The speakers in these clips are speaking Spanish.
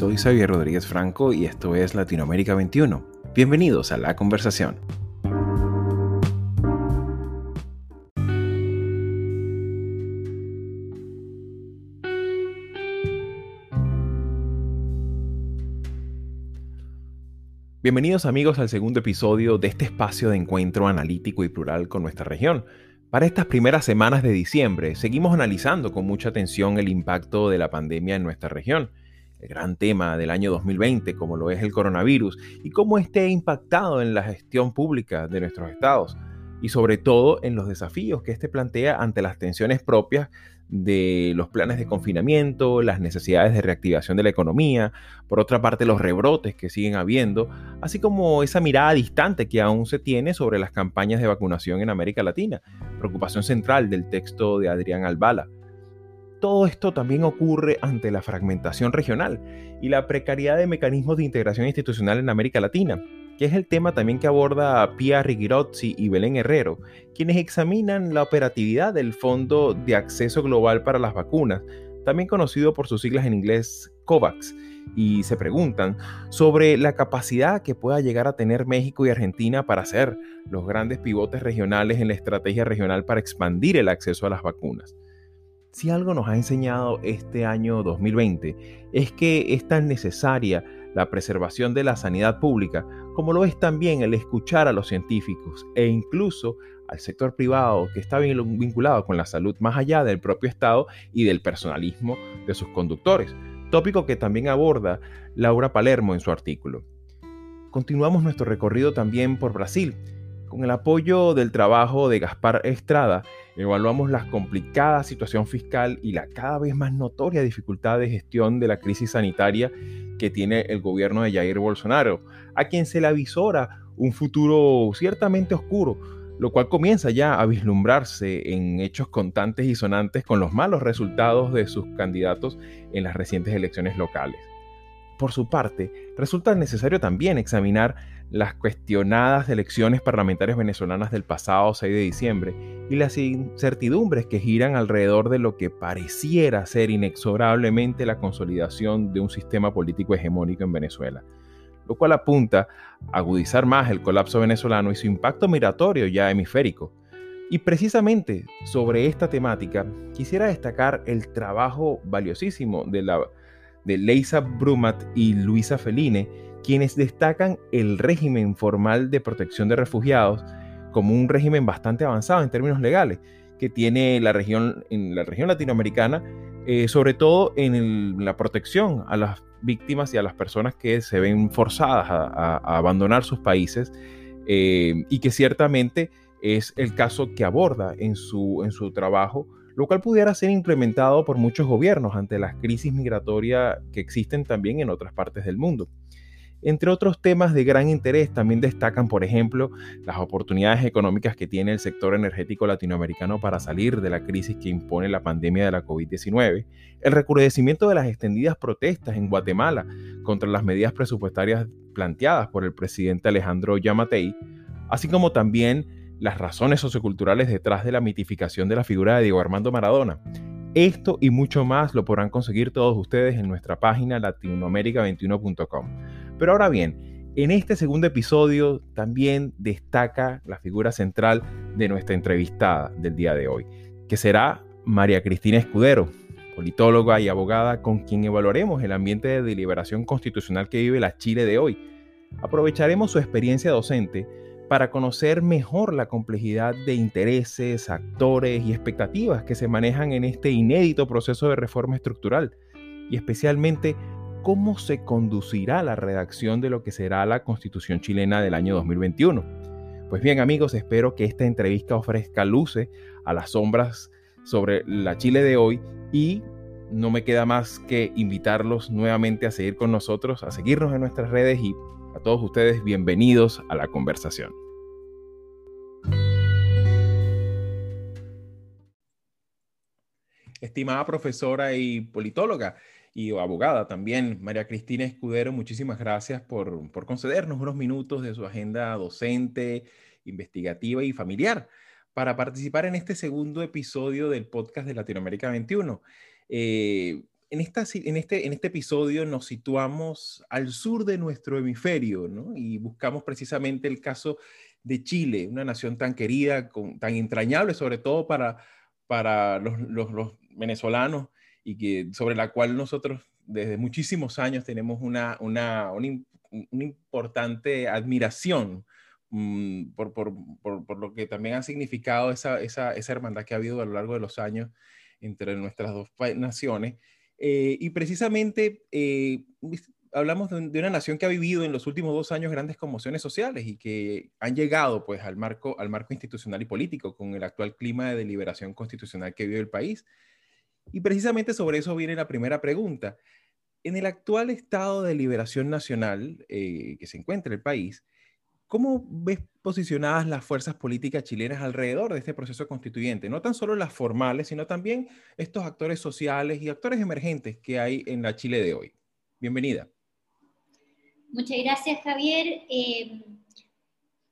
soy Xavier Rodríguez Franco y esto es Latinoamérica 21. Bienvenidos a la conversación. Bienvenidos amigos al segundo episodio de este espacio de encuentro analítico y plural con nuestra región. Para estas primeras semanas de diciembre, seguimos analizando con mucha atención el impacto de la pandemia en nuestra región, el gran tema del año 2020, como lo es el coronavirus, y cómo esté impactado en la gestión pública de nuestros estados, y sobre todo en los desafíos que este plantea ante las tensiones propias de los planes de confinamiento, las necesidades de reactivación de la economía, por otra parte los rebrotes que siguen habiendo, así como esa mirada distante que aún se tiene sobre las campañas de vacunación en América Latina, preocupación central del texto de Adrián Albala. Todo esto también ocurre ante la fragmentación regional y la precariedad de mecanismos de integración institucional en América Latina, que es el tema también que aborda Pia Rigirozzi y Belén Herrero, quienes examinan la operatividad del Fondo de Acceso Global para las Vacunas, también conocido por sus siglas en inglés COVAX, y se preguntan sobre la capacidad que pueda llegar a tener México y Argentina para ser los grandes pivotes regionales en la estrategia regional para expandir el acceso a las vacunas. Si algo nos ha enseñado este año 2020 es que es tan necesaria la preservación de la sanidad pública, como lo es también el escuchar a los científicos e incluso al sector privado que está vinculado con la salud más allá del propio Estado y del personalismo de sus conductores, tópico que también aborda Laura Palermo en su artículo. Continuamos nuestro recorrido también por Brasil. Con el apoyo del trabajo de Gaspar Estrada, evaluamos la complicada situación fiscal y la cada vez más notoria dificultad de gestión de la crisis sanitaria que tiene el gobierno de Jair Bolsonaro, a quien se le avisora un futuro ciertamente oscuro, lo cual comienza ya a vislumbrarse en hechos contantes y sonantes con los malos resultados de sus candidatos en las recientes elecciones locales. Por su parte, resulta necesario también examinar las cuestionadas elecciones parlamentarias venezolanas del pasado 6 de diciembre y las incertidumbres que giran alrededor de lo que pareciera ser inexorablemente la consolidación de un sistema político hegemónico en Venezuela, lo cual apunta a agudizar más el colapso venezolano y su impacto migratorio ya hemisférico. Y precisamente sobre esta temática quisiera destacar el trabajo valiosísimo de, la, de Leisa Brumat y Luisa Feline, quienes destacan el régimen formal de protección de refugiados como un régimen bastante avanzado en términos legales que tiene la región, en la región latinoamericana, eh, sobre todo en la protección a las víctimas y a las personas que se ven forzadas a, abandonar sus países eh, y que ciertamente es el caso que aborda en su, en su trabajo, lo cual pudiera ser implementado por muchos gobiernos ante las crisis migratorias que existen también en otras partes del mundo. Entre otros temas de gran interés también destacan, por ejemplo, las oportunidades económicas que tiene el sector energético latinoamericano para salir de la crisis que impone la pandemia de la COVID-19, el recrudecimiento de las extendidas protestas en Guatemala contra las medidas presupuestarias planteadas por el presidente Alejandro Yamatei, así como también las razones socioculturales detrás de la mitificación de la figura de Diego Armando Maradona. Esto y mucho más lo podrán conseguir todos ustedes en nuestra página latinoamerica21.com. Pero ahora bien, en este segundo episodio también destaca la figura central de nuestra entrevistada del día de hoy, que será María Cristina Escudero, politóloga y abogada con quien evaluaremos el ambiente de deliberación constitucional que vive la Chile de hoy. Aprovecharemos su experiencia docente para conocer mejor la complejidad de intereses, actores y expectativas que se manejan en este inédito proceso de reforma estructural y especialmente cómo se conducirá la redacción de lo que será la Constitución chilena del año 2021. Pues bien amigos, espero que esta entrevista ofrezca luces a las sombras sobre la Chile de hoy y no me queda más que invitarlos nuevamente a seguir con nosotros, a seguirnos en nuestras redes y a todos ustedes bienvenidos a la conversación. Estimada profesora y politóloga, y abogada también, María Cristina Escudero, muchísimas gracias por, por concedernos unos minutos de su agenda docente, investigativa y familiar para participar en este segundo episodio del podcast de Latinoamérica 21. Eh, en, esta, en, este, en este episodio nos situamos al sur de nuestro hemisferio ¿no? y buscamos precisamente el caso de Chile, una nación tan querida, tan entrañable, sobre todo para, para los, los, venezolanos y que, sobre la cual nosotros desde muchísimos años tenemos una, una, una, importante admiración mm, por, por, por, por, lo que también ha significado esa, esa, esa hermandad que ha habido a lo largo de los años entre nuestras dos naciones. Eh, y precisamente eh, hablamos de, una nación que ha vivido en los últimos dos años grandes conmociones sociales y que han llegado pues al marco, al marco institucional y político con el actual clima de deliberación constitucional que vive el país. Y precisamente sobre eso viene la primera pregunta. En el actual estado de liberación nacional eh, que se encuentra el país, ¿Cómo ves posicionadas las fuerzas políticas chilenas alrededor de este proceso constituyente? No tan solo las formales, sino también estos actores sociales y actores emergentes que hay en la Chile de hoy. Bienvenida. Muchas gracias, Javier. Eh,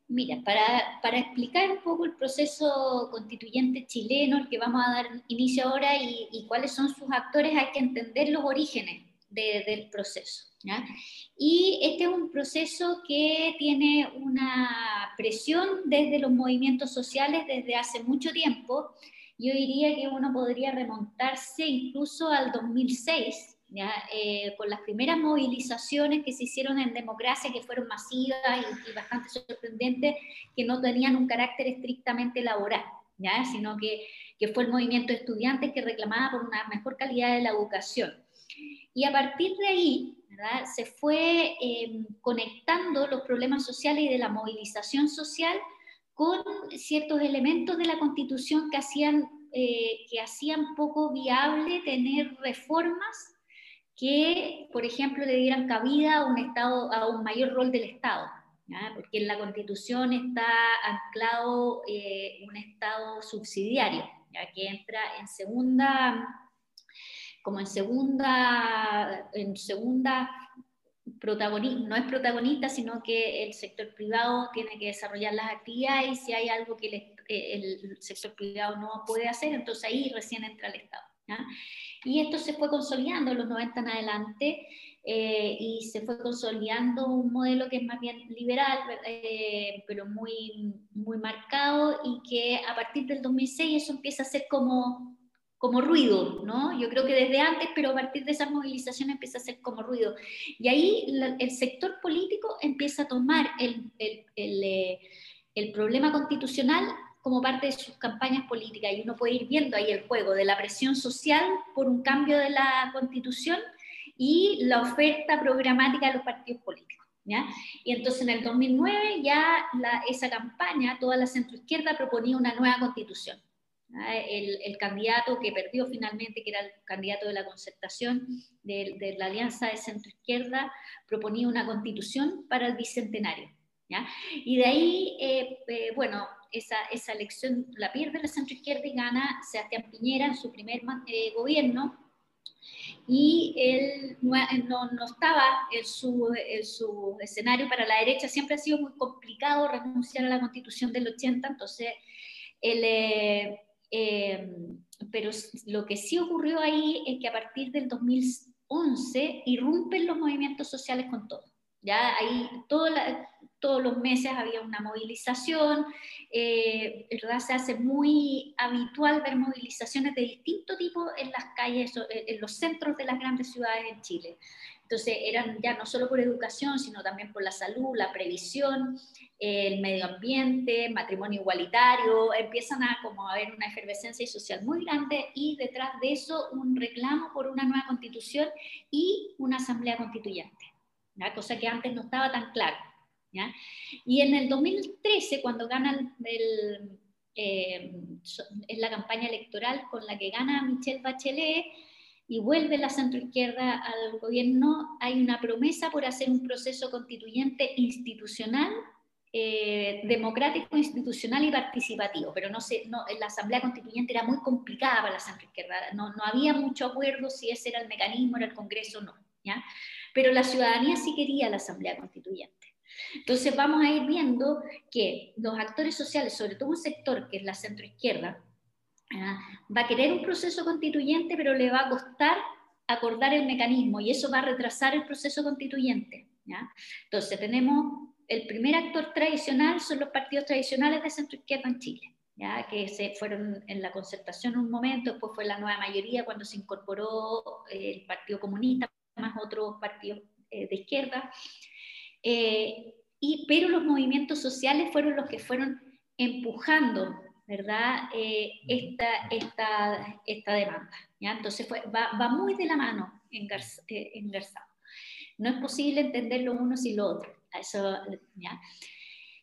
mira, para, explicar un poco el proceso constituyente chileno, al que vamos a dar inicio ahora, y cuáles son sus actores, hay que entender los orígenes del proceso. Y este es un proceso que tiene una presión desde los movimientos sociales desde hace mucho tiempo. Yo diría que uno podría remontarse incluso al 2006, ¿ya? Eh, las primeras movilizaciones que se hicieron en democracia, que fueron masivas y, bastante sorprendentes, que no tenían un carácter estrictamente laboral, ¿ya? sino que, que fue el movimiento de estudiantes que reclamaba por una mejor calidad de la educación. Y a partir de ahí, se fue em, conectando los problemas sociales y de la movilización social con ciertos elementos de la Constitución que hacían, eh, que hacían poco viable tener reformas que, por ejemplo, le dieran cabida a un, estado, a un mayor rol del Estado. porque en la Constitución está anclado eh, un Estado subsidiario, ya que entra en segunda como en segunda, en segunda protagonista, no es protagonista, sino que el sector privado tiene que desarrollar las actividades y si hay algo que eh, el, sector privado no puede hacer, entonces ahí recién entra el Estado. Y esto se fue consolidando en los 90 en adelante eh, y se fue consolidando un modelo que es más bien liberal, eh, pero muy, muy marcado y que a partir del 2006 eso empieza a ser como como ruido, ¿no? Yo creo que desde antes, pero a partir de esas movilizaciones empieza a ser como ruido. Y ahí el sector político empieza a tomar el, el, el, eh, el, problema constitucional como parte de sus campañas políticas. Y uno puede ir viendo ahí el juego de la presión social por un cambio de la constitución y la oferta programática de los partidos políticos. ¿Ya? Y entonces en el 2009 ya esa campaña, toda la centroizquierda proponía una nueva constitución. El, candidato que perdió finalmente, que era el candidato de la concertación de, la Alianza de Centro Izquierda, proponía una constitución para el bicentenario. ¿ya? Y de ahí, eh, eh, bueno, esa, esa, elección la pierde la centro izquierda y gana Sebastián Piñera en su primer eh, gobierno. Y él no, no, estaba en su, en su, escenario para la derecha, siempre ha sido muy complicado renunciar a la constitución del 80, entonces él Em, pero lo que sí ocurrió ahí es que a partir del 2011 irrumpen los movimientos sociales con todo. Ya ahí todos los meses había una movilización, eh, ¿verdad? se hace muy habitual ver movilizaciones de distinto tipo en las calles, en los centros de las grandes ciudades en Chile. Entonces eran ya no solo por educación, sino también por la salud, la previsión, el medio ambiente, matrimonio igualitario, empiezan a como a haber una efervescencia social muy grande y detrás de eso un reclamo por una nueva constitución y una asamblea constituyente, ¿ya? cosa que antes no estaba tan clara. ¿Ya? Y en el 2013, cuando ganan el, eh, es la campaña electoral con la que gana Michelle Bachelet, y vuelve la centroizquierda al gobierno, hay una promesa por hacer un proceso constituyente institucional, eh, democrático, institucional y participativo, pero no sé, no, la asamblea constituyente era muy complicada para la centroizquierda, no, no había mucho acuerdo si ese era el mecanismo, era el Congreso no, ¿ya? pero la ciudadanía sí quería la asamblea constituyente. Entonces vamos a ir viendo que los actores sociales, sobre todo un sector que es la centroizquierda, Ah, va a querer un proceso constituyente, pero le va a costar acordar el mecanismo y eso va a retrasar el proceso constituyente. ¿ya? Entonces tenemos el primer actor tradicional son los partidos tradicionales de centro izquierda en Chile. ¿Ya? que se fueron en la concertación un momento, después fue la nueva mayoría cuando se incorporó el Partido Comunista, más otros partidos eh, de izquierda. Eh, y, pero los movimientos sociales fueron los que fueron empujando ¿verdad? esta, esta, esta demanda. ¿ya? Entonces fue, va, va, muy de la mano engarzado. No es posible entender lo uno sin lo otro. Eso, ¿ya?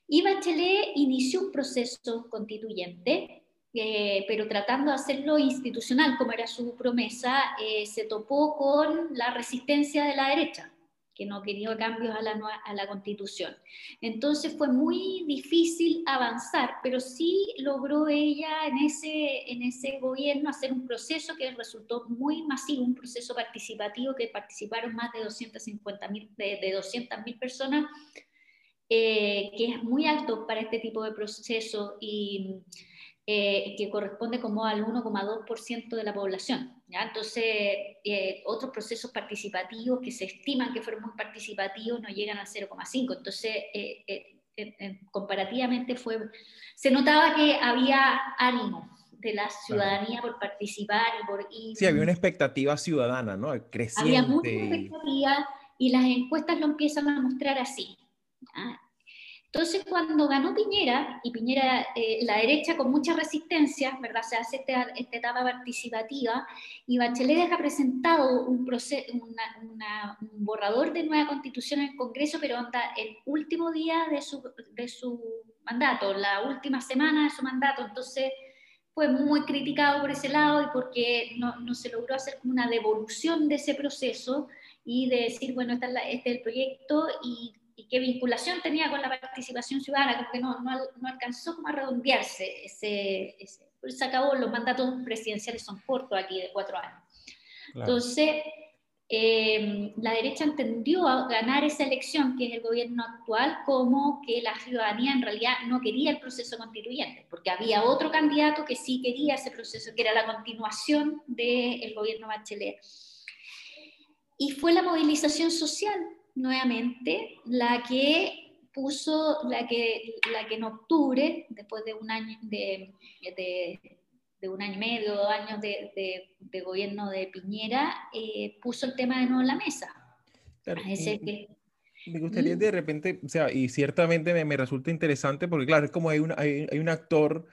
Y Bachelet inició un proceso constituyente, eh, pero tratando de hacerlo institucional, como era su promesa, eh, se topó con la resistencia de la derecha, que no quería cambios a la, a la constitución. Entonces fue muy difícil avanzar, pero sí logró ella en ese, en ese gobierno hacer un proceso que resultó muy masivo, un proceso participativo que participaron más de 250 mil de, de 200 mil personas eh, que es muy alto para este tipo de proceso eh, que corresponde como al 1,2% de la población. ¿ya? Entonces, eh, otros procesos participativos que se estiman que fueron muy participativos no llegan al 0,5%. Entonces, comparativamente fue, se notaba que había ánimo de la ciudadanía por participar y por ir. Sí, había una expectativa ciudadana, ¿no? Creciente. Había mucha expectativa y las encuestas lo empiezan a mostrar así. Entonces, cuando ganó Piñera, y Piñera, eh, la derecha con mucha resistencia, ¿verdad? Se hace esta, esta etapa participativa, y Bachelet deja presentado un, proceso, un borrador de nueva constitución en el Congreso, pero anda el último día de su, de su mandato, la última semana de su mandato, entonces fue muy criticado por ese lado y porque no, no se logró hacer como una devolución de ese proceso y de decir, bueno, este es el proyecto y y qué vinculación tenía con la participación ciudadana, como que no, no, no alcanzó como a redondearse ese, ese, se acabó, los mandatos presidenciales son cortos aquí de cuatro años. Entonces, eh, la derecha entendió ganar esa elección, que es el gobierno actual, como que la ciudadanía en realidad no quería el proceso constituyente, porque había otro candidato que sí quería ese proceso, que era la continuación del gobierno Bachelet. Y fue la movilización social nuevamente la que puso, la que, la que en octubre, después de un año, de, de, un año y medio, dos años de, de gobierno de Piñera, eh, puso el tema de nuevo en la mesa. me gustaría de repente, o sea, y ciertamente me, me resulta interesante porque, claro, es como hay un, hay, hay un actor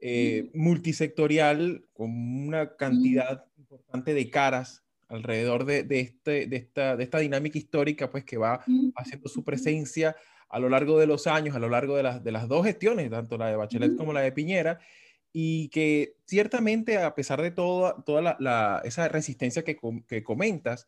eh, multisectorial con una cantidad importante de caras alrededor de, este, de, esta, de esta dinámica histórica, pues que va haciendo su presencia a lo largo de los años, a lo largo de las, de las dos gestiones, tanto la de Bachelet como la de Piñera, y que ciertamente a pesar de toda, toda la, esa resistencia que, que comentas,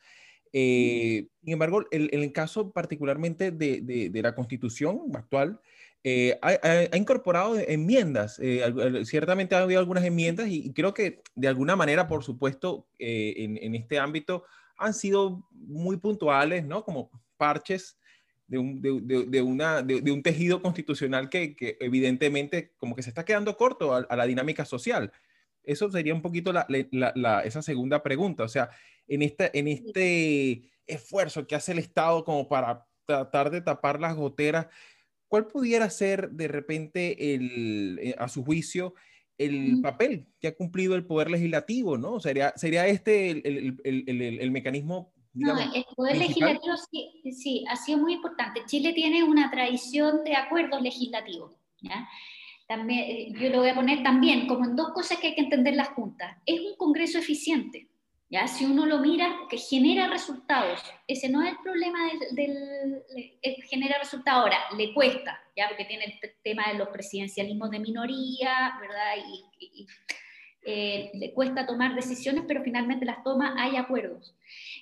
eh, sin embargo, el, el, caso particularmente de, de, la constitución actual, eh, ha, incorporado enmiendas. Eh, ciertamente ha habido algunas enmiendas y, creo que de alguna manera, por supuesto, eh, en, este ámbito han sido muy puntuales, ¿no? Como parches de un, de, una, de, un tejido constitucional que, que, evidentemente como que se está quedando corto a, la dinámica social. Eso sería un poquito la, la, esa segunda pregunta. O sea, en, esta, en este esfuerzo que hace el Estado como para tratar de tapar las goteras, ¿cuál pudiera ser de repente, el, eh, a su juicio, el papel que ha cumplido el Poder Legislativo, ¿no? ¿Sería, sería este el, el, el, el mecanismo? no, el Poder Legislativo sí, sí, ha sido muy importante. Chile tiene una tradición de acuerdos legislativos, ¿ya? También, eh, yo lo voy a poner también como en dos cosas que hay que entender las juntas. Es un Congreso eficiente, ¿ya? Si uno lo mira, que genera resultados. Ese no es el problema del, genera resultados. Ahora, le cuesta, ¿ya? Porque tiene el tema de los presidencialismos de minoría, ¿verdad? Y, eh, le cuesta tomar decisiones, pero finalmente las toma, hay acuerdos.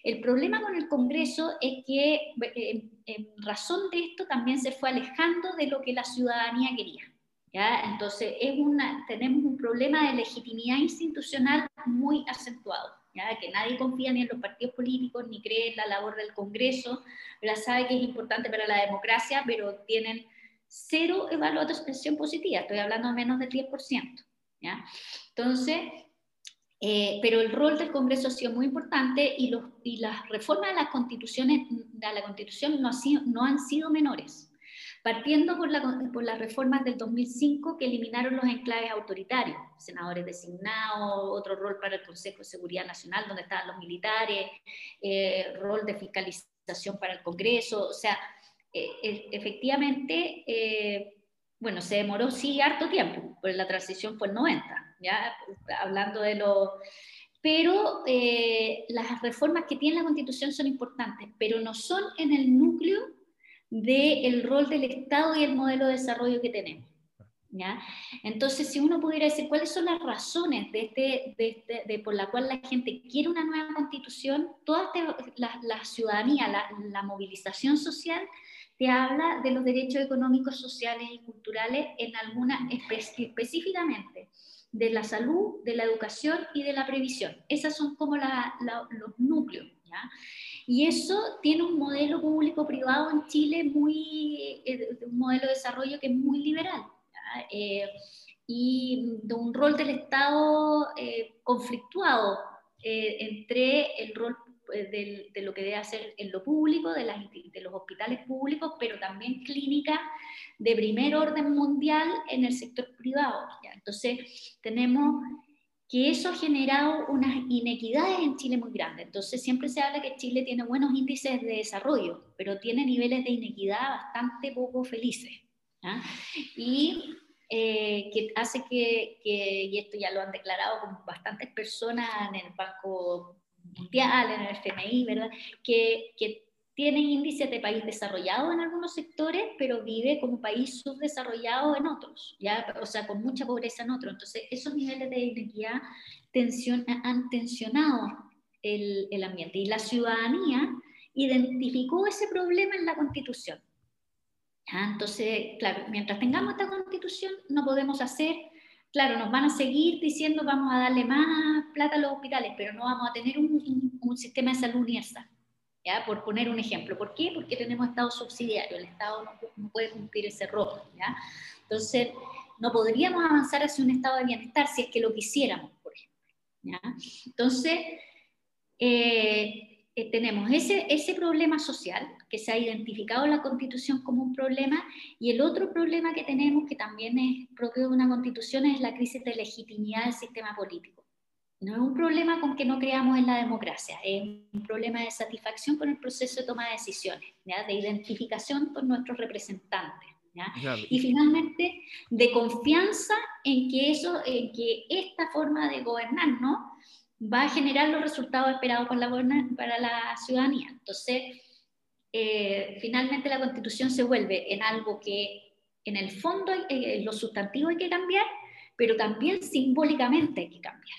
El problema con el Congreso es que eh, en razón de esto también se fue alejando de lo que la ciudadanía quería. ¿ya? Entonces, es una, tenemos un problema de legitimidad institucional muy acentuado que nadie confía ni en los partidos políticos, ni cree en la labor del Congreso, la sabe que es importante para la democracia, pero tienen cero evaluación positiva, estoy hablando de menos del 10%. ¿ya? Entonces, Eh, pero el rol del Congreso ha sido muy importante y, los, y las reformas de, las constituciones, de la Constitución no han sido menores partiendo por, la, por, las reformas del 2005 que eliminaron los enclaves autoritarios, senadores designados, otro rol para el Consejo de Seguridad Nacional, donde estaban los militares, eh, rol de fiscalización para el Congreso, o sea, eh, e, efectivamente, eh, bueno, se demoró sí harto tiempo, porque la transición fue el 90, ya hablando de los pero las reformas que tiene la Constitución son importantes, pero no son en el núcleo del rol del Estado y el modelo de desarrollo que tenemos. ¿ya? Entonces, si uno pudiera decir cuáles son las razones de este, de este, de por la cual la gente quiere una nueva constitución, toda este, la, la, ciudadanía, la, la, movilización social, te habla de los derechos económicos, sociales y culturales en alguna específicamente de la salud, de la educación y de la previsión. Esas son como los núcleos. ¿Ya? Y eso tiene un modelo público-privado en Chile muy, eh, un modelo de desarrollo que es muy liberal. Eh, y de un rol del Estado eh, conflictuado entre el rol de, de, lo que debe hacer en lo público, de, las, de los hospitales públicos, pero también clínica de primer orden mundial en el sector privado. Entonces, tenemos que eso ha generado unas inequidades en Chile muy grandes. Entonces siempre se habla que Chile tiene buenos índices de desarrollo, pero tiene niveles de inequidad bastante poco felices. ¿ah? Y eh, que hace que, que, y esto ya lo han declarado con bastantes personas en el Banco Mundial, en el FMI, ¿verdad? Que, que tiene índices de país desarrollado en algunos sectores, pero vive como país subdesarrollado en otros, ¿ya? o sea, con mucha pobreza en otros. Entonces, esos niveles de inequidad tensión, han tensionado el, el ambiente. Y la ciudadanía identificó ese problema en la Constitución. Entonces, claro, mientras tengamos esta Constitución, no podemos hacer claro, nos van a seguir diciendo vamos a darle más plata a los hospitales, pero no vamos a tener un, un, un sistema de salud universal. Por poner un ejemplo. ¿Por qué? Porque tenemos Estado subsidiario, el Estado no, puede cumplir ese rol. Entonces, no podríamos avanzar hacia un estado de bienestar si es que lo quisiéramos, por ejemplo. Entonces, eh, eh, tenemos ese, ese problema social que se ha identificado en la Constitución como un problema y el otro problema que tenemos, que también es propio de una Constitución, es la crisis de legitimidad del sistema político. No es un problema con que no creamos en la democracia, es un problema de satisfacción con el proceso de toma de decisiones, de identificación con nuestros representantes. Y finalmente, de confianza en que, eso, en que esta forma de gobernar ¿no? va a generar los resultados esperados para la, para la ciudadanía. Entonces, eh, finalmente la constitución se vuelve en algo que en el fondo, eh, lo sustantivo hay que cambiar, pero también simbólicamente hay que cambiar.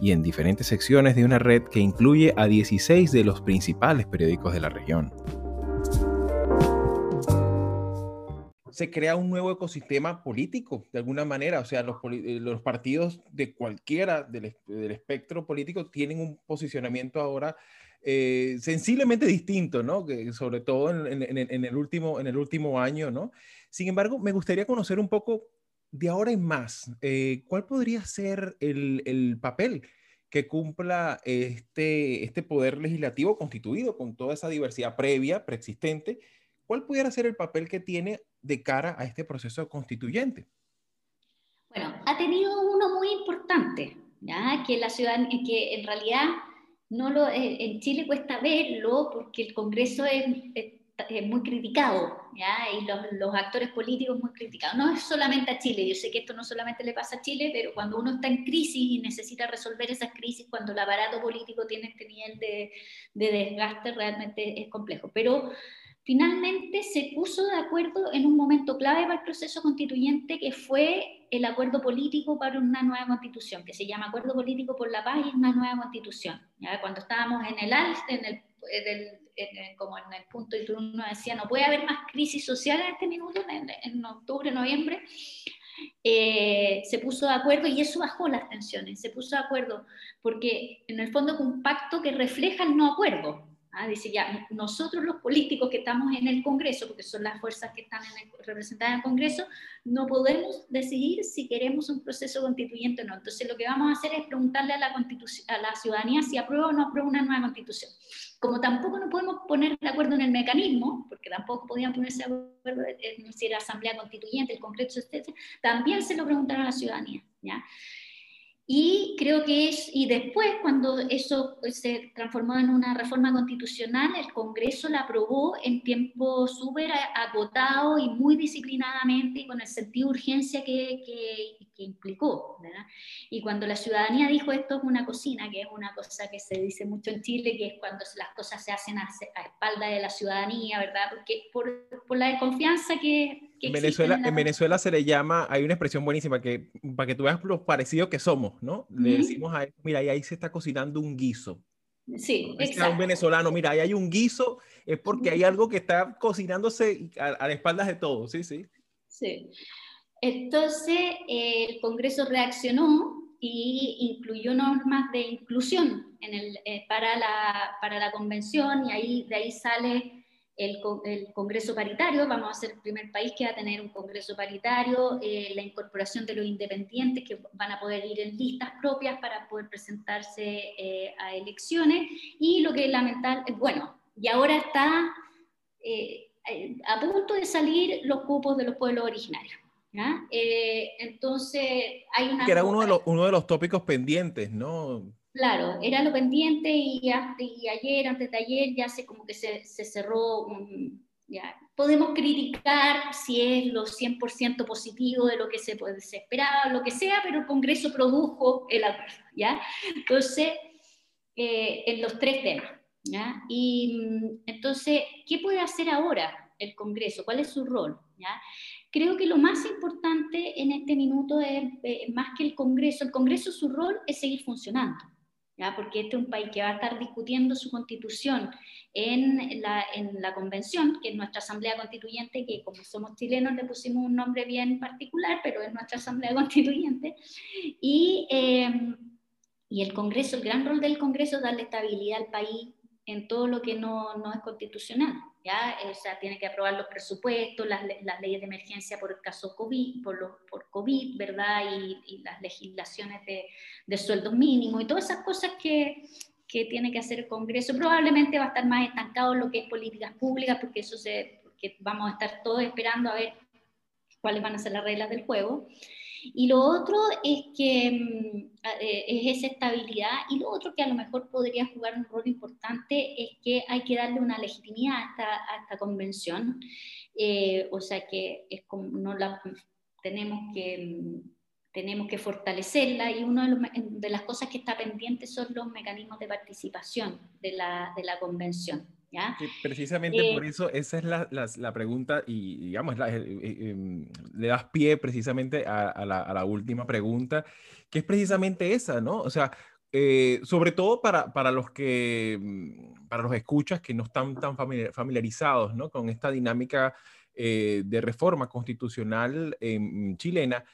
y en diferentes secciones de una red que incluye a 16 de los principales periódicos de la región. se crea un nuevo ecosistema político, de alguna manera. O sea, los, eh, partidos de cualquiera del, espectro político tienen un posicionamiento ahora eh, sensiblemente distinto, ¿no? Que sobre todo en, en, en, el último, en el último año, ¿no? Sin embargo, me gustaría conocer un poco de ahora en más, eh, ¿cuál podría ser el, el, papel que cumpla este, este poder legislativo constituido con toda esa diversidad previa, preexistente? ¿Cuál pudiera ser el papel que tiene de cara a este proceso constituyente? Bueno, ha tenido uno muy importante, ¿ya? que la ciudad, que en realidad no lo, eh, en Chile cuesta verlo porque el Congreso es, es es muy criticado, ¿ya? y los, los, actores políticos muy criticados. No es solamente a Chile, yo sé que esto no solamente le pasa a Chile, pero cuando uno está en crisis y necesita resolver esas crisis, cuando el aparato político tiene este nivel de, de desgaste, realmente es complejo. Pero, finalmente se puso de acuerdo en un momento clave para el proceso constituyente que fue el acuerdo político para una nueva constitución, que se llama Acuerdo Político por la Paz y una nueva constitución. ¿ya? Cuando estábamos en el, en el, en como en el punto y tú uno decía, no puede haber más crisis social en este minuto, en, octubre, noviembre, eh, se puso de acuerdo y eso bajó las tensiones, se puso de acuerdo porque en el fondo es un pacto que refleja el no acuerdo. ¿Ah? Dice ya, nosotros los políticos que estamos en el Congreso, porque son las fuerzas que están representadas en el Congreso, no podemos decidir si queremos un proceso constituyente o no. Entonces lo que vamos a hacer es preguntarle a la, a la ciudadanía si aprueba o no aprueba una nueva constitución. Como tampoco nos podemos poner de acuerdo en el mecanismo, porque tampoco podían ponerse de acuerdo en si era asamblea constituyente, el Congreso, etc., también se lo preguntaron a la ciudadanía. ¿ya? Y creo que es, y después cuando eso se transformó en una reforma constitucional, el Congreso la aprobó en tiempo súper agotado y muy disciplinadamente y con el sentido de urgencia que, que, que, implicó. ¿verdad? Y cuando la ciudadanía dijo esto es una cocina, que es una cosa que se dice mucho en Chile, que es cuando las cosas se hacen a, a espalda de la ciudadanía, ¿verdad? Porque por, por la desconfianza que, en Venezuela, en, Venezuela se le llama, hay una expresión buenísima que para que tú veas lo parecido que somos, ¿no? Le decimos a él, mira, ahí, ahí se está cocinando un guiso. Sí, exacto. un venezolano, mira, ahí hay un guiso, es porque hay algo que está cocinándose a, a las espaldas de todos, sí, sí. Sí. Entonces, el Congreso reaccionó y incluyó normas de inclusión en el, eh, para, la, para la convención y ahí, de ahí sale el, Congreso paritario, vamos a ser el primer país que va a tener un Congreso paritario, eh, la incorporación de los independientes que van a poder ir en listas propias para poder presentarse eh, a elecciones y lo que es lamentable, bueno, y ahora está eh, a punto de salir los cupos de los pueblos originarios. entonces, hay una... Que era uno de, los, uno de los tópicos pendientes, ¿no? Claro, era lo pendiente y, ayer, antes de ayer, ya se como que se, cerró. Podemos criticar si es lo 100% positivo de lo que se, puede, se esperaba, lo que sea, pero el Congreso produjo el acuerdo, ¿ya? Entonces, eh, en los tres temas. Y mm, entonces, ¿qué puede hacer ahora el Congreso? ¿Cuál es su rol? Creo que lo más importante en este minuto es, eh, más que el Congreso, el Congreso su rol es seguir funcionando. Porque este es un país que va a estar discutiendo su constitución en la, en la convención, que es nuestra asamblea constituyente, que como somos chilenos le pusimos un nombre bien particular, pero es nuestra asamblea constituyente, y, eh, y el Congreso, el gran rol del Congreso es darle estabilidad al país en todo lo que no, no es constitucional. ¿ya? O sea, tiene que aprobar los presupuestos, las, las leyes de emergencia por el caso COVID, por, los, por COVID, ¿verdad? Y, y las legislaciones de, de, sueldos mínimos y todas esas cosas que, que tiene que hacer el Congreso. Probablemente va a estar más estancado en lo que es políticas públicas, porque eso se, porque vamos a estar todos esperando a ver cuáles van a ser las reglas del juego. Y lo otro es que mm, eh, es esa estabilidad. Y lo otro que a lo mejor podría jugar un rol importante es que hay que darle una legitimidad a esta, a esta convención, eh, o sea que es como no la tenemos que mm, tenemos que fortalecerla. Y una de, de, las cosas que está pendiente son los mecanismos de participación de la, de la convención precisamente por eh, eso, esa es la, la, pregunta y, digamos, la, eh, eh, em, le das pie precisamente a, la, a, la, última pregunta, que es precisamente esa, ¿no? O sea, sobre todo para, para, los que, mm, para los escuchas que no están tan familiarizados, ¿no? Con esta dinámica de reforma constitucional chilena.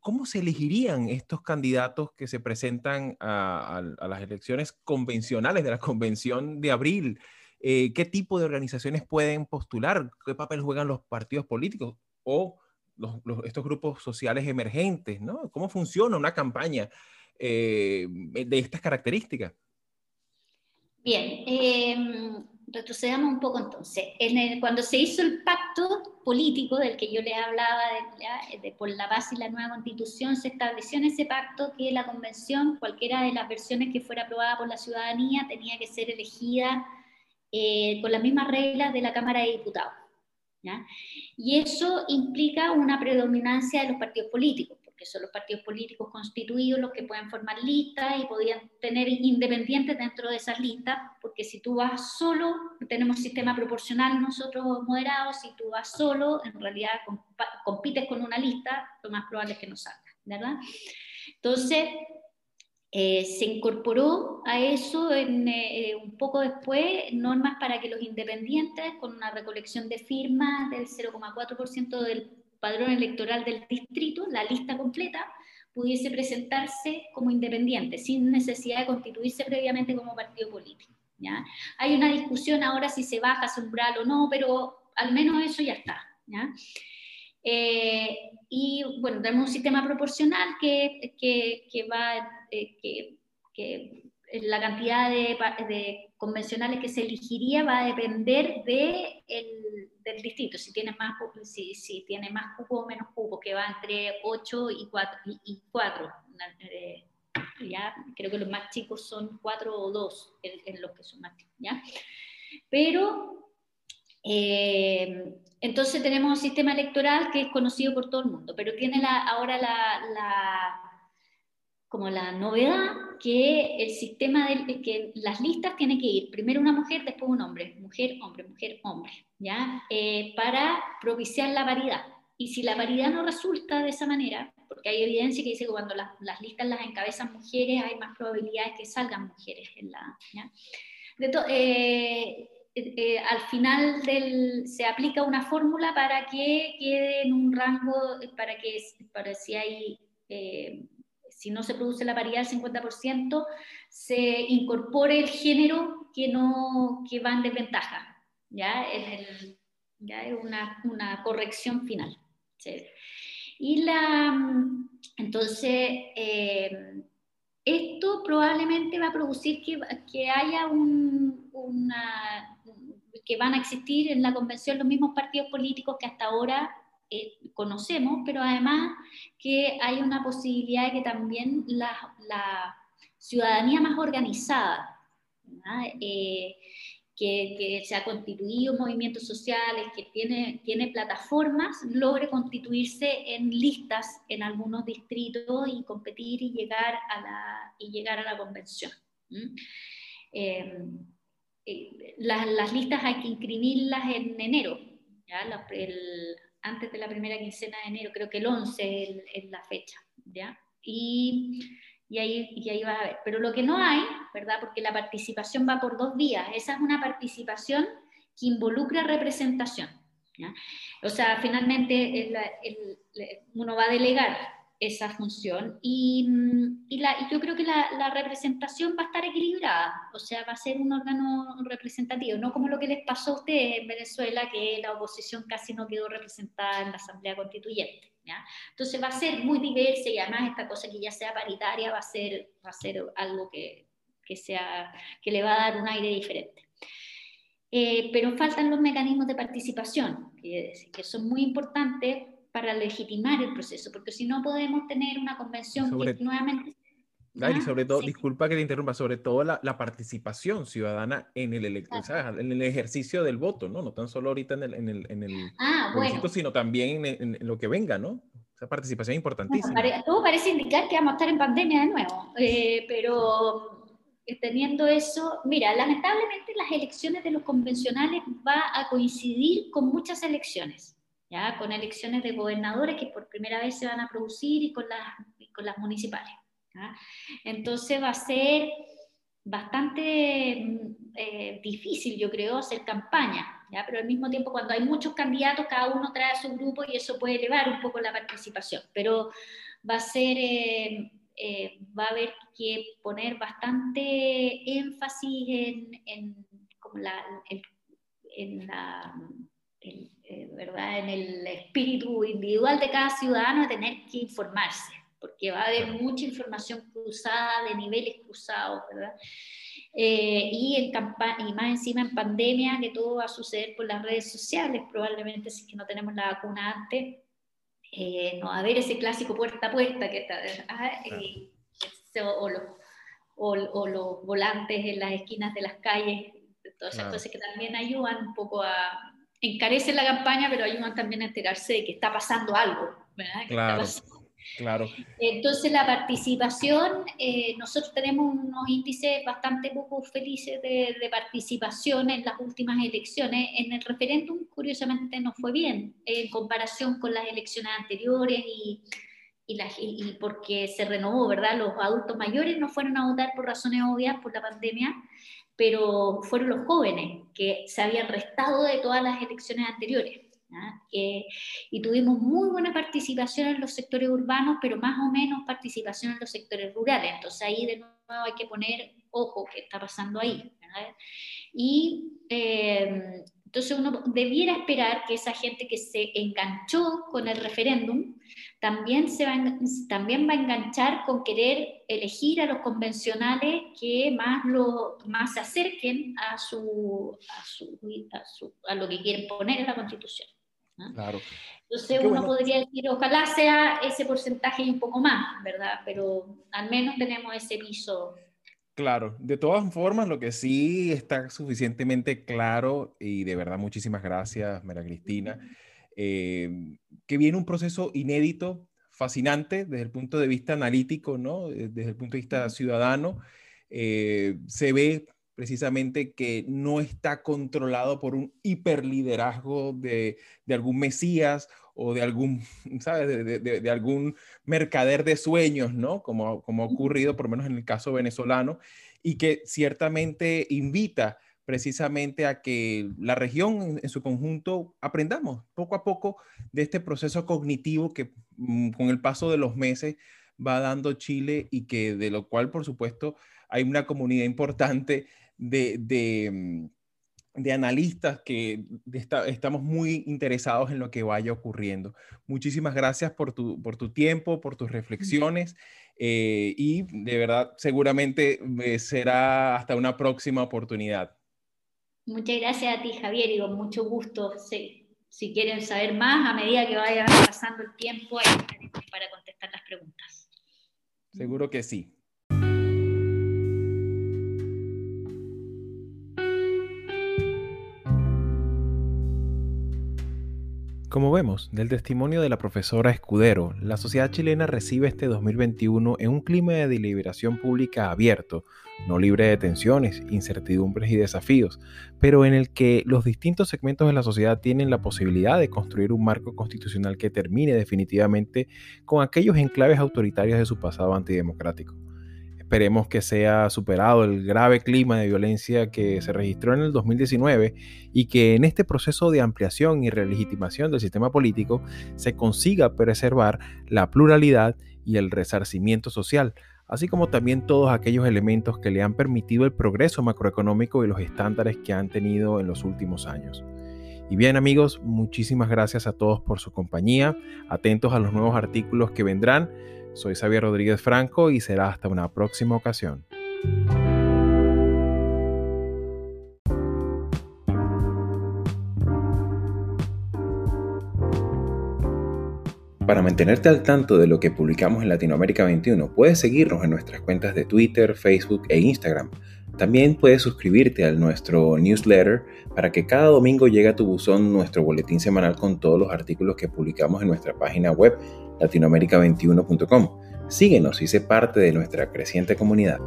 ¿Cómo se elegirían estos candidatos que se presentan a, a, las elecciones convencionales de la convención de abril? Eh, qué tipo de organizaciones pueden postular, qué papel juegan los partidos políticos o estos grupos sociales emergentes, ¿no? ¿Cómo funciona una campaña eh, de estas características? Bien, em, retrocedamos un poco entonces. cuando se hizo el pacto político del que yo le hablaba de, por la base y la nueva constitución, se estableció en ese pacto que la convención, cualquiera de las versiones que fuera aprobada por la ciudadanía, tenía que ser elegida eh, con las mismas reglas de la Cámara de Diputados. ¿ya? Y eso implica una predominancia de los partidos políticos, porque son los partidos políticos constituidos los que pueden formar listas y podrían tener independientes dentro de esas listas, porque si tú vas solo, tenemos sistema proporcional nosotros moderados, si tú vas solo, en realidad compites con una lista, lo más probable es que no salga, ¿verdad? Entonces, eh, se incorporó a eso eh, un poco después normas para que los independientes, con una recolección de firmas del 0,4% del padrón electoral del distrito, la lista completa, pudiese presentarse como independiente, sin necesidad de constituirse previamente como partido político. ¿ya? Hay una discusión ahora si se baja ese umbral o no, pero al menos eso ya está. ¿ya? Eh, y bueno, tenemos un sistema proporcional que, que, que va, eh, que, la cantidad de, convencionales que se elegiría va a depender de el, del distrito, si tiene más, si, tiene más cupo o menos cupo, que va entre 8 y 4. Y, 4 eh, ya, creo que los más chicos son 4 o 2 en, los que son más chicos, ¿ya? Pero eh, entonces tenemos un sistema electoral que es conocido por todo el mundo, pero tiene la, ahora la, como la novedad que el sistema de que las listas tienen que ir primero una mujer, después un hombre, mujer, hombre, mujer, hombre, ¿ya? Eh, para propiciar la paridad. Y si la paridad no resulta de esa manera, porque hay evidencia que dice que cuando las, las listas las encabezan mujeres, hay más probabilidades que salgan mujeres en la... ¿ya? De eh, eh, al final del, se aplica una fórmula para que quede en un rango, para que para si hay, eh, si no se produce la paridad del 50%, se incorpore el género que, no, que va en desventaja. ¿ya? Es, una, una, corrección final. Y la, entonces, eh, esto probablemente va a producir que, que haya un, que van a existir en la convención los mismos partidos políticos que hasta ahora eh, conocemos, pero además que hay una posibilidad de que también la, ciudadanía más organizada, eh, que, se ha constituido movimientos sociales, que tiene, tiene plataformas, logre constituirse en listas en algunos distritos y competir y llegar a la, y llegar a la convención. Eh, las, listas hay que inscribirlas en enero. Antes de la primera quincena de enero, creo que el 11 es, la fecha. ¿ya? Y, y, ahí, y ahí va a haber. Pero lo que no hay, ¿verdad? Porque la participación va por dos vías. Esa es una participación que involucra representación. ¿ya? O sea, finalmente uno va a delegar esa función y, y, la, y yo creo que la, la, representación va a estar equilibrada, o sea, va a ser un órgano representativo, no como lo que les pasó a ustedes en Venezuela, que la oposición casi no quedó representada en la Asamblea Constituyente. ¿ya? Entonces va a ser muy diversa y además esta cosa que ya sea paritaria va a ser, va a ser algo que, que, sea, que le va a dar un aire diferente. Eh, pero faltan los mecanismos de participación, que, que son muy importantes para legitimar el proceso, porque si no podemos tener una convención que nuevamente... y sobre todo, disculpa que te interrumpa, sobre todo la, la participación ciudadana en el, en el ejercicio del voto, ¿no? No tan solo ahorita en el, en el, en el ah, bueno. sino también en, lo que venga, ¿no? Esa participación es importantísima. todo parece indicar que vamos a estar en pandemia de nuevo, eh, pero eh, teniendo eso, mira, lamentablemente las elecciones de los convencionales va a coincidir con muchas elecciones. ¿Ya? con elecciones de gobernadores que por primera vez se van a producir y con las, con las municipales. Entonces va a ser bastante mm, eh, difícil, yo creo, hacer campaña, ¿ya? pero al mismo tiempo cuando hay muchos candidatos, cada uno trae a su grupo y eso puede elevar un poco la participación, pero va a ser... Eh, eh, va a haber que poner bastante énfasis en, en, como la, en la eh, ¿verdad? en el espíritu individual de cada ciudadano de tener que informarse, porque va a haber mucha información cruzada, de niveles cruzados, ¿verdad? Eh, y, en y más encima en pandemia, que todo va a suceder por las redes sociales, probablemente si es que no tenemos la vacuna antes, eh, no va a haber ese clásico puerta a puerta que está, ah, o, los, o, los volantes en las esquinas de las calles, todas esas cosas que también ayudan un poco a, encarecen la campaña, pero ayudan también a enterarse de que está pasando algo, ¿verdad? Claro. Claro. Entonces la participación, eh, nosotros tenemos unos índices bastante poco felices de, participación en las últimas elecciones. En el referéndum, curiosamente, no fue bien en comparación con las elecciones anteriores y, y, y porque se renovó, ¿verdad? Los adultos mayores no fueron a votar por razones obvias por la pandemia, pero fueron los jóvenes que se habían restado de todas las elecciones anteriores. Eh, y tuvimos muy buena participación en los sectores urbanos, pero más o menos participación en los sectores rurales. Entonces ahí de nuevo hay que poner ojo qué está pasando ahí. Y eh, entonces uno debiera esperar que esa gente que se enganchó con el referéndum también, se va, también va a enganchar con querer elegir a los convencionales que más, lo, más se acerquen a, su, a, su, a, a lo que quieren poner en la Constitución. Claro. Entonces uno podría decir, ojalá sea ese porcentaje y un poco más, ¿verdad? Pero al menos tenemos ese piso. Claro, de todas formas, lo que sí está suficientemente claro, y de verdad muchísimas gracias, Mera Cristina, eh, que viene un proceso inédito, fascinante desde el punto de vista analítico, ¿no? Eh, desde el punto de vista ciudadano. Eh, se ve precisamente que no está controlado por un hiperliderazgo de, de algún Mesías o de algún, ¿sabes? De, de, de, algún mercader de sueños, ¿no? Como, como ha ocurrido por lo menos en el caso venezolano, y que ciertamente invita precisamente a que la región en, su conjunto aprendamos poco a poco de este proceso cognitivo que mm, con el paso de los meses va dando Chile y que de lo cual, por supuesto, hay una comunidad importante de, mm, de, analistas que estamos muy interesados en lo que vaya ocurriendo. Muchísimas gracias por tu, por tu tiempo, por tus reflexiones eh, y de verdad seguramente eh, será hasta una próxima oportunidad. Muchas gracias a ti, Javier, y con mucho gusto. si quieren saber más, a medida que vaya pasando el tiempo, ahí para contestar las preguntas. Seguro que sí. Como vemos, del testimonio de la profesora Escudero, la sociedad chilena recibe este 2021 en un clima de deliberación pública abierto, no libre de tensiones, incertidumbres y desafíos, pero en el que los distintos segmentos de la sociedad tienen la posibilidad de construir un marco constitucional que termine definitivamente con aquellos enclaves autoritarios de su pasado antidemocrático. Esperemos que sea superado el grave clima de violencia que se registró en el 2019 y que en este proceso de ampliación y relegitimación del sistema político se consiga preservar la pluralidad y el resarcimiento social, así como también todos aquellos elementos que le han permitido el progreso macroeconómico y los estándares que han tenido en los últimos años. Y bien amigos, muchísimas gracias a todos por su compañía, atentos a los nuevos artículos que vendrán. Soy Xavier Rodríguez Franco y será hasta una próxima ocasión. Para mantenerte al tanto de lo que publicamos en Latinoamérica 21, puedes seguirnos en nuestras cuentas de Twitter, Facebook e Instagram. También puedes suscribirte a nuestro newsletter para que cada domingo llegue a tu buzón nuestro boletín semanal con todos los artículos que publicamos en nuestra página web latinoamerica21.com. Síguenos y sé parte de nuestra creciente comunidad.